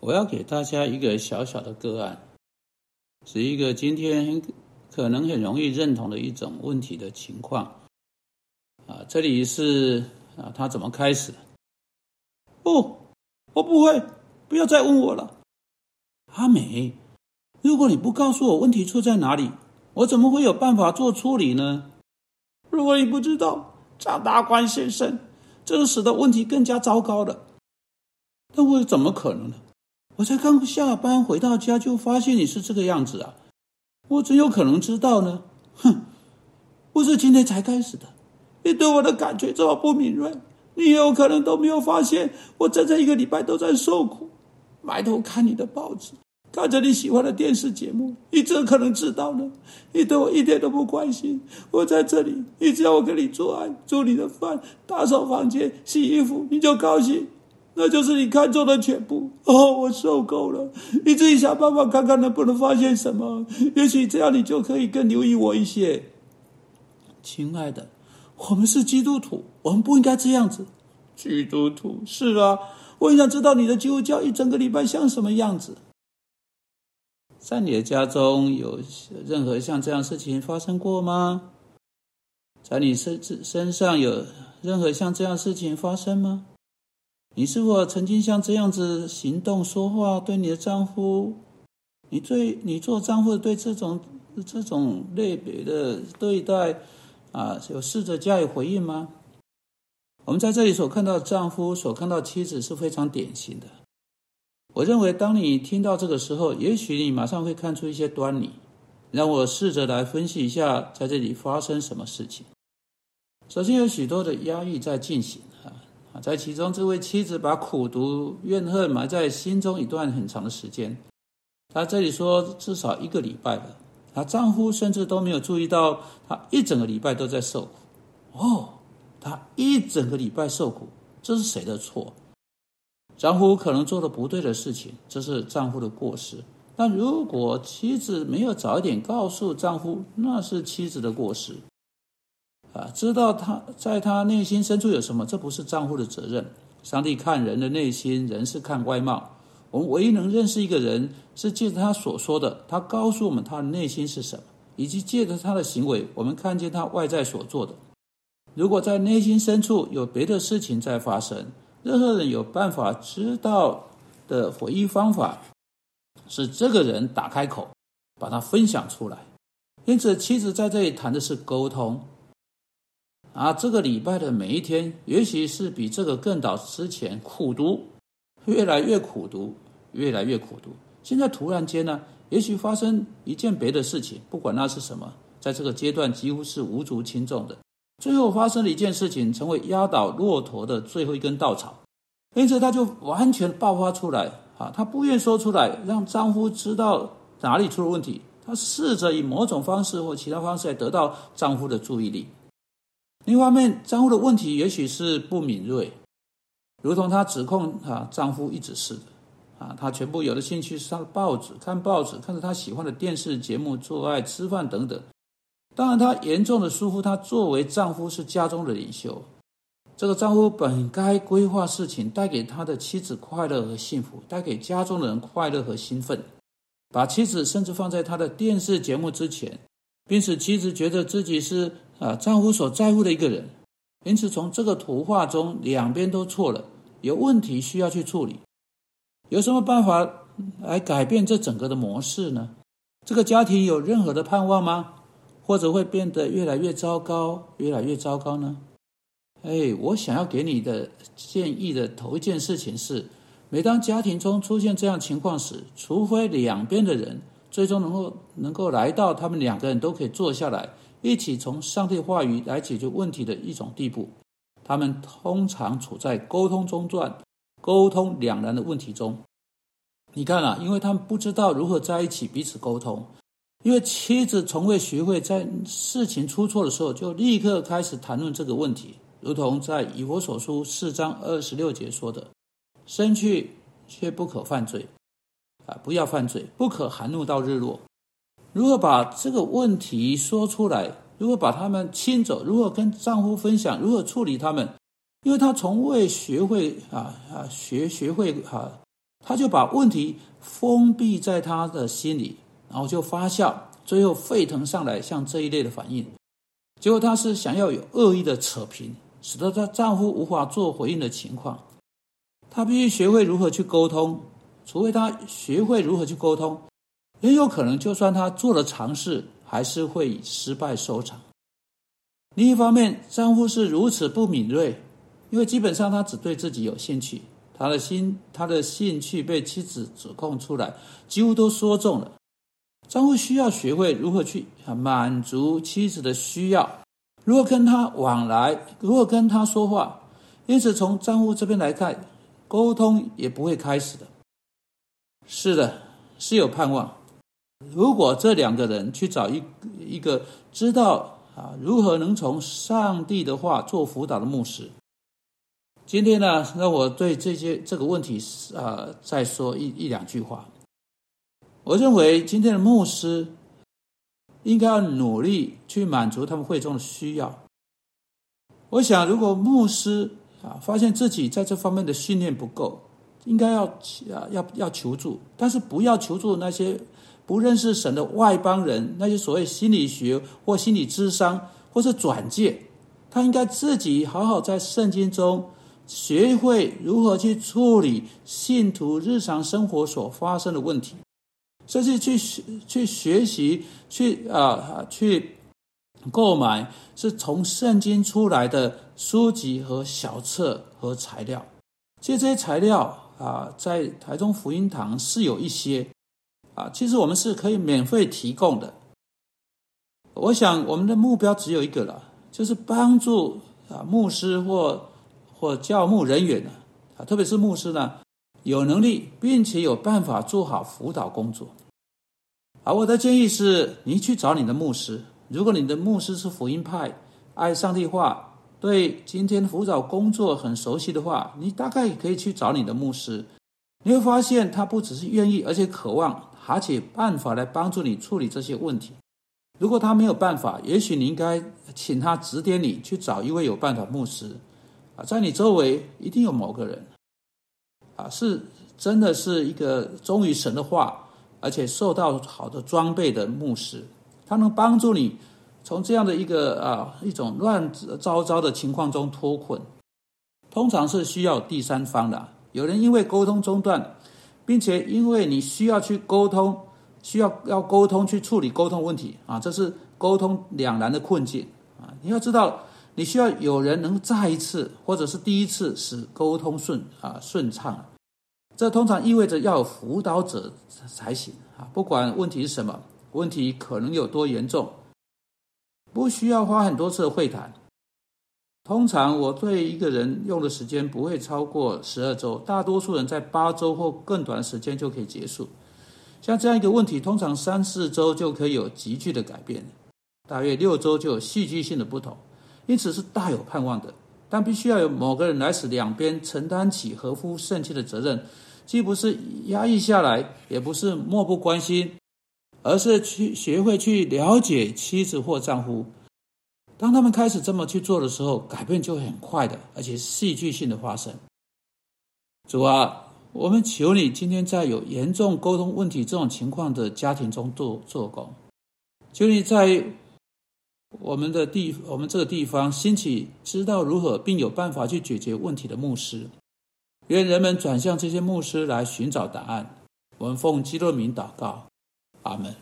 我要给大家一个小小的个案，是一个今天可能很容易认同的一种问题的情况。啊，这里是啊，他怎么开始？不，我不会，不要再问我了。阿美，如果你不告诉我问题出在哪里，我怎么会有办法做处理呢？如果你不知道，张大官先生，这使得问题更加糟糕了。那我怎么可能呢？我才刚下班回到家，就发现你是这个样子啊！我怎有可能知道呢？哼，不是今天才开始的。你对我的感觉这么不敏锐，你也有可能都没有发现，我整整一个礼拜都在受苦，埋头看你的报纸，看着你喜欢的电视节目。你怎可能知道呢？你对我一点都不关心。我在这里，你只要我跟你做爱、做你的饭、打扫房间、洗衣服，你就高兴。那就是你看中的全部哦！我受够了，你自己想办法看看能不能发现什么，也许这样你就可以更留意我一些。亲爱的，我们是基督徒，我们不应该这样子。基督徒是啊，我很想知道你的基督教一整个礼拜像什么样子。在你的家中有任何像这样事情发生过吗？在你身身上有任何像这样事情发生吗？你是否曾经像这样子行动、说话，对你的丈夫？你对你做丈夫对这种这种类别的对待啊，有试着加以回应吗？我们在这里所看到丈夫，所看到妻子是非常典型的。我认为，当你听到这个时候，也许你马上会看出一些端倪。让我试着来分析一下，在这里发生什么事情。首先，有许多的压抑在进行。在其中，这位妻子把苦毒怨恨埋在心中一段很长的时间。她这里说至少一个礼拜了。她丈夫甚至都没有注意到，她一整个礼拜都在受苦。哦，她一整个礼拜受苦，这是谁的错？丈夫可能做了不对的事情，这是丈夫的过失。但如果妻子没有早一点告诉丈夫，那是妻子的过失。啊，知道他在他内心深处有什么，这不是丈夫的责任。上帝看人的内心，人是看外貌。我们唯一能认识一个人，是借着他所说的，他告诉我们他的内心是什么，以及借着他的行为，我们看见他外在所做的。如果在内心深处有别的事情在发生，任何人有办法知道的回忆方法，是这个人打开口，把它分享出来。因此，妻子在这里谈的是沟通。啊，这个礼拜的每一天，也许是比这个更早之前苦读，越来越苦读，越来越苦读。现在突然间呢，也许发生一件别的事情，不管那是什么，在这个阶段几乎是无足轻重的。最后发生了一件事情，成为压倒骆驼的最后一根稻草，因此他就完全爆发出来。啊，他不愿说出来，让丈夫知道哪里出了问题。她试着以某种方式或其他方式来得到丈夫的注意力。另一方面，丈夫的问题也许是不敏锐，如同她指控啊，丈夫一直是的，啊，她全部有的兴趣是她的报纸，看报纸，看着她喜欢的电视节目，做爱、吃饭等等。当然，她严重的疏忽，她作为丈夫是家中的领袖，这个丈夫本该规划事情，带给他的妻子快乐和幸福，带给家中的人快乐和兴奋，把妻子甚至放在他的电视节目之前，并使妻子觉得自己是。啊，丈夫所在乎的一个人，因此从这个图画中，两边都错了，有问题需要去处理。有什么办法来改变这整个的模式呢？这个家庭有任何的盼望吗？或者会变得越来越糟糕，越来越糟糕呢？哎，我想要给你的建议的头一件事情是：每当家庭中出现这样情况时，除非两边的人最终能够能够来到他们两个人都可以坐下来。一起从上帝话语来解决问题的一种地步，他们通常处在沟通中断、沟通两难的问题中。你看啊，因为他们不知道如何在一起彼此沟通，因为妻子从未学会在事情出错的时候就立刻开始谈论这个问题，如同在以佛所书四章二十六节说的：“生去却不可犯罪，啊，不要犯罪，不可含怒到日落。”如何把这个问题说出来？如何把他们亲走？如何跟丈夫分享？如何处理他们？因为她从未学会啊啊学学会啊他就把问题封闭在他的心里，然后就发酵，最后沸腾上来，像这一类的反应。结果她是想要有恶意的扯平，使得她丈夫无法做回应的情况。她必须学会如何去沟通，除非她学会如何去沟通，也有可能就算他做了尝试，还是会以失败收场。另一方面，丈夫是如此不敏锐，因为基本上他只对自己有兴趣，他的心他的兴趣被妻子指控出来，几乎都说中了。丈夫需要学会如何去满足妻子的需要，如何跟他往来，如何跟他说话。因此，从丈夫这边来看，沟通也不会开始的。是的，是有盼望。如果这两个人去找一一个知道。啊，如何能从上帝的话做辅导的牧师？今天呢，让我对这些这个问题啊，再说一一两句话。我认为今天的牧师应该要努力去满足他们会中的需要。我想，如果牧师啊发现自己在这方面的训练不够，应该要啊要要求助，但是不要求助那些。不认识神的外邦人，那些所谓心理学或心理智商或是转介，他应该自己好好在圣经中学会如何去处理信徒日常生活所发生的问题，甚至去去学习去啊去购买是从圣经出来的书籍和小册和材料。其实这些材料啊，在台中福音堂是有一些。啊，其实我们是可以免费提供的。我想我们的目标只有一个了，就是帮助啊牧师或或教牧人员呢，啊特别是牧师呢，有能力并且有办法做好辅导工作。啊，我的建议是，你去找你的牧师。如果你的牧师是福音派，爱上帝话，对今天辅导工作很熟悉的话，你大概可以去找你的牧师。你会发现他不只是愿意，而且渴望。而且办法来帮助你处理这些问题。如果他没有办法，也许你应该请他指点你去找一位有办法牧师。啊，在你周围一定有某个人，啊，是真的是一个忠于神的话，而且受到好的装备的牧师，他能帮助你从这样的一个啊一种乱糟糟的情况中脱困。通常是需要第三方的，有人因为沟通中断。并且，因为你需要去沟通，需要要沟通去处理沟通问题啊，这是沟通两难的困境啊。你要知道，你需要有人能再一次或者是第一次使沟通顺啊顺畅，这通常意味着要有辅导者才行啊。不管问题是什么，问题可能有多严重，不需要花很多次会谈。通常我对一个人用的时间不会超过十二周，大多数人在八周或更短时间就可以结束。像这样一个问题，通常三四周就可以有急剧的改变，大约六周就有戏剧性的不同，因此是大有盼望的。但必须要有某个人来使两边承担起合乎圣经的责任，既不是压抑下来，也不是漠不关心，而是去学会去了解妻子或丈夫。当他们开始这么去做的时候，改变就很快的，而且戏剧性的发生。主啊，我们求你今天在有严重沟通问题这种情况的家庭中做做工，求你在我们的地我们这个地方兴起知道如何并有办法去解决问题的牧师，愿人们转向这些牧师来寻找答案。我们奉基督名祷告，阿门。